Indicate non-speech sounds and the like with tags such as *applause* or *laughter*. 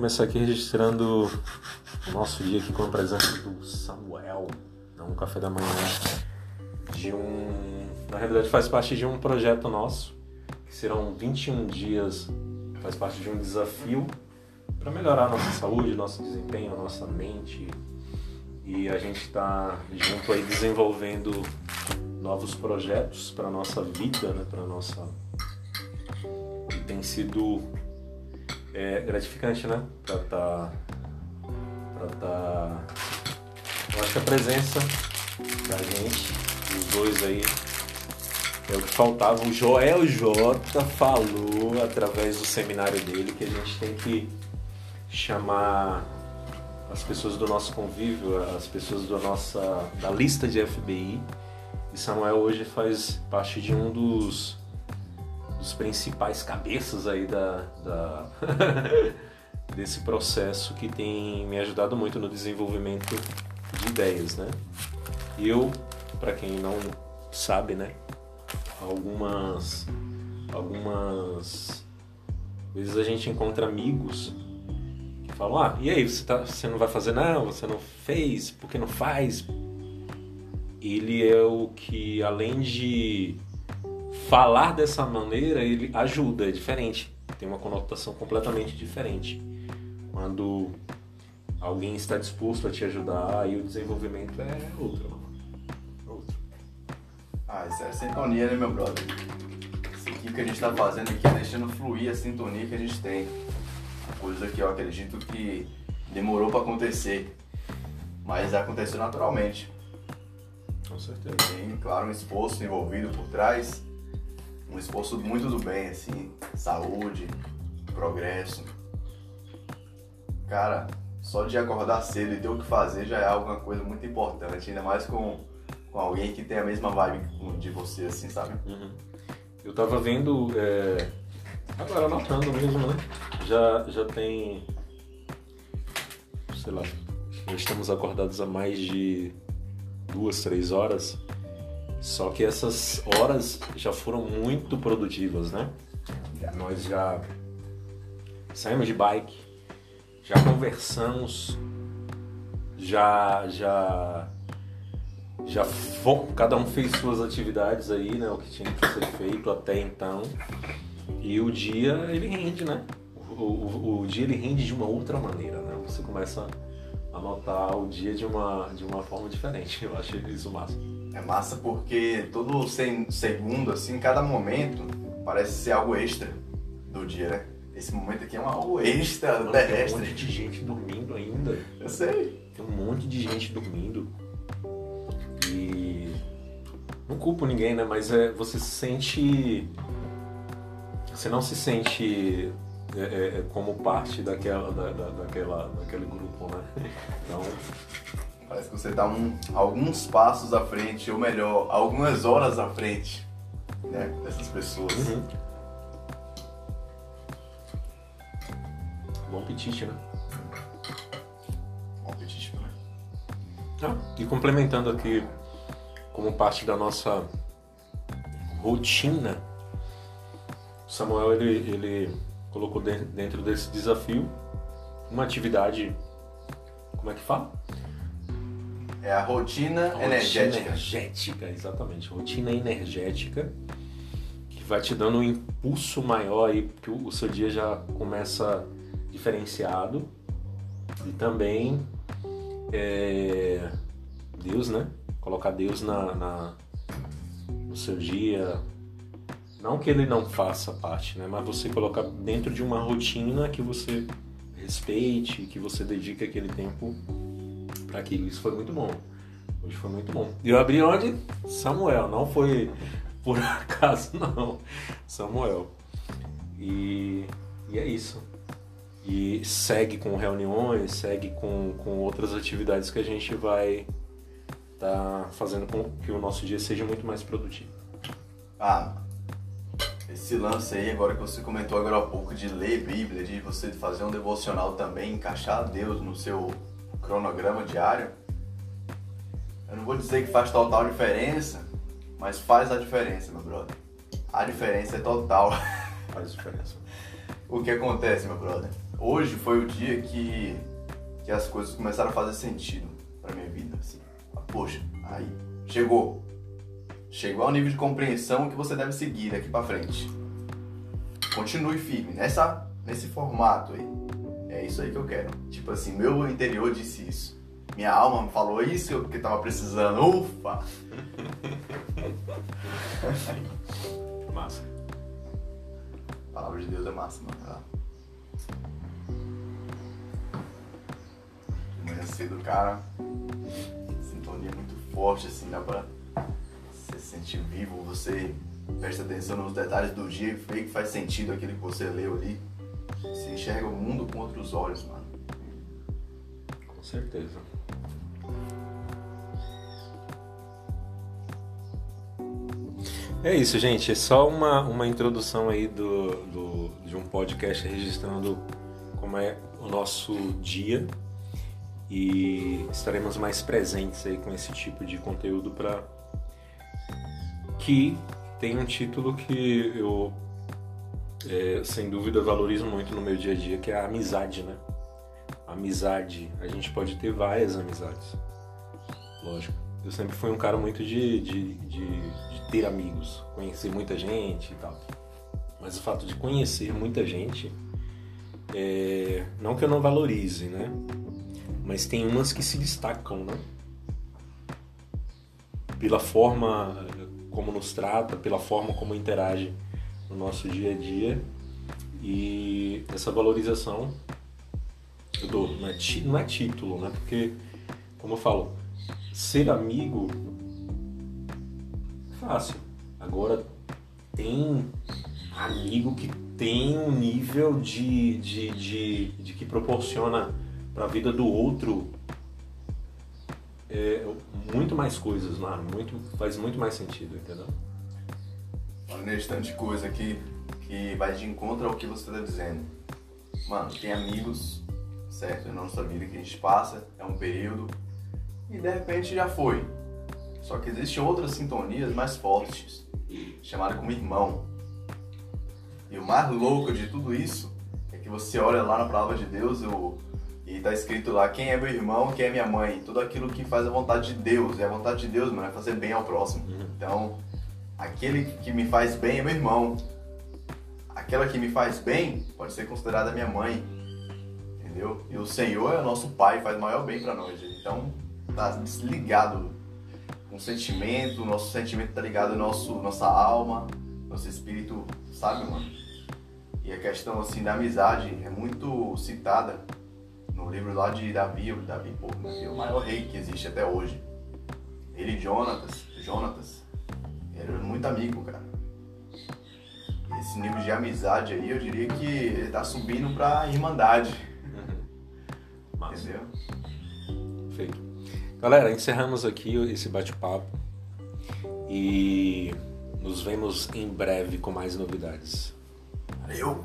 começar aqui registrando o nosso dia aqui com a presença do Samuel, um café da manhã de um, na realidade faz parte de um projeto nosso, que serão 21 dias, faz parte de um desafio para melhorar nossa saúde, nosso desempenho, nossa mente. E a gente está junto aí desenvolvendo novos projetos para nossa vida, né, para nossa e tem sido é, gratificante, né? Pra tá, pra tá. Eu acho que a presença da gente, os dois aí, é o que faltava. O Joel J falou através do seminário dele que a gente tem que chamar as pessoas do nosso convívio, as pessoas da nossa da lista de FBI. E Samuel hoje faz parte de um dos dos principais cabeças aí da, da *laughs* desse processo que tem me ajudado muito no desenvolvimento de ideias, né? Eu, para quem não sabe, né, algumas algumas vezes a gente encontra amigos que falam: "Ah, e aí, você tá, você não vai fazer não, você não fez, por que não faz?" Ele é o que além de falar dessa maneira ele ajuda, é diferente, tem uma conotação completamente diferente. Quando alguém está disposto a te ajudar, aí o desenvolvimento é outro. outro. Ah, isso é sintonia, né, meu brother? Isso aqui que a gente está fazendo aqui é deixando fluir a sintonia que a gente tem. Coisa que eu acredito que demorou para acontecer, mas aconteceu naturalmente. Com certeza. Tem, claro, um esforço envolvido por trás, um esforço muito do bem, assim, saúde, progresso. Cara, só de acordar cedo e ter o que fazer já é alguma coisa muito importante, ainda mais com, com alguém que tem a mesma vibe de você, assim, sabe? Uhum. Eu tava vendo, é... agora anotando mesmo, né? Já, já tem, sei lá, já estamos acordados há mais de duas, três horas só que essas horas já foram muito produtivas, né? Nós já saímos de bike, já conversamos, já já já cada um fez suas atividades aí, né? O que tinha que ser feito até então. E o dia ele rende, né? O, o, o dia ele rende de uma outra maneira, né? Você começa a notar o dia de uma, de uma forma diferente. *laughs* Eu acho isso massa. É massa porque todo segundo, assim, cada momento parece ser algo extra do dia, né? Esse momento aqui é um algo extra Não, terrestre. Tem um monte de gente dormindo ainda. Eu sei. Tem um monte de gente dormindo. E não culpo ninguém, né? Mas é, você se sente. Você não se sente é, é, é como parte daquela, da, da, daquela, daquele grupo, né? *laughs* Então Parece que você está um, alguns passos à frente, ou melhor, algumas horas à frente né, dessas pessoas. Uhum. Bom apetite, né? Bom apetite, né? Ah, e complementando aqui, como parte da nossa rotina, Samuel ele, ele colocou dentro desse desafio uma atividade, como é que fala? É a rotina, rotina energética. energética, exatamente. Rotina energética que vai te dando um impulso maior aí, porque o seu dia já começa diferenciado. E também é, Deus, né? Colocar Deus na, na, no seu dia. Não que ele não faça parte, né? Mas você colocar dentro de uma rotina que você respeite, que você dedique aquele tempo para aquilo. Isso foi muito bom. Hoje foi muito bom. E eu abri onde? Samuel, não foi por *laughs* acaso, não. Samuel. E, e é isso. E segue com reuniões, segue com, com outras atividades que a gente vai estar tá fazendo com que o nosso dia seja muito mais produtivo. Ah, esse lance aí, agora que você comentou agora há pouco, de ler Bíblia, de você fazer um devocional também, encaixar Deus no seu cronograma diário, eu não vou dizer que faz total diferença, mas faz a diferença, meu brother. A diferença é total. *laughs* Faz diferença. o que acontece, meu brother? hoje foi o dia que, que as coisas começaram a fazer sentido pra minha vida. Assim. Poxa, aí, chegou. Chegou ao nível de compreensão que você deve seguir daqui pra frente. Continue firme nessa, nesse formato aí. É isso aí que eu quero. Tipo assim, meu interior disse isso. Minha alma me falou isso que eu tava precisando. Ufa! *laughs* Massa. A palavra de Deus é massa, mano. Tá? Manhã cedo, cara. Sintonia muito forte, assim, dá pra se sentir vivo. Você presta atenção nos detalhes do dia e vê que faz sentido aquilo que você leu ali. Você enxerga o mundo com outros olhos, mano. Com certeza. É isso, gente. É só uma, uma introdução aí do, do, de um podcast registrando como é o nosso dia e estaremos mais presentes aí com esse tipo de conteúdo para que tem um título que eu é, sem dúvida valorizo muito no meu dia a dia, que é a amizade, né? Amizade. A gente pode ter várias amizades. Lógico. Eu sempre fui um cara muito de, de, de, de ter amigos, conhecer muita gente e tal. Mas o fato de conhecer muita gente, é, não que eu não valorize, né? Mas tem umas que se destacam, né? Pela forma como nos trata, pela forma como interage no nosso dia a dia. E essa valorização eu dou, não é, não é título, né? Porque, como eu falo, ser amigo é fácil. Agora tem amigo que tem um nível de, de, de, de que proporciona para a vida do outro é, muito mais coisas, né? muito, faz muito mais sentido, entendeu? Olha nesse tanto de coisa aqui que vai de encontro ao que você tá dizendo. Mano, tem amigos, certo? Na nossa vida que a gente passa, é um período, e de repente já foi. Só que existem outras sintonias mais fortes, chamadas como irmão. E o mais louco de tudo isso é que você olha lá na palavra de Deus o, e tá escrito lá quem é meu irmão, quem é minha mãe, tudo aquilo que faz a vontade de Deus. E a vontade de Deus, mano, é fazer bem ao próximo. Então, aquele que me faz bem é meu irmão. Aquela que me faz bem pode ser considerada minha mãe. Entendeu? E o Senhor é o nosso Pai, faz o maior bem pra nós. Então, tá desligado com o sentimento, nosso sentimento tá ligado nosso nossa alma, nosso espírito, sabe, mano? E a questão assim da amizade é muito citada no livro lá de Davi, Davi, pô, Davi o maior rei que existe até hoje. Ele e Jonatas, Jonatas, eram muito amigo, cara. Esse nível de amizade aí, eu diria que ele tá subindo pra irmandade, *laughs* Massa. entendeu? Feito. Galera, encerramos aqui esse bate-papo e nos vemos em breve com mais novidades. Valeu!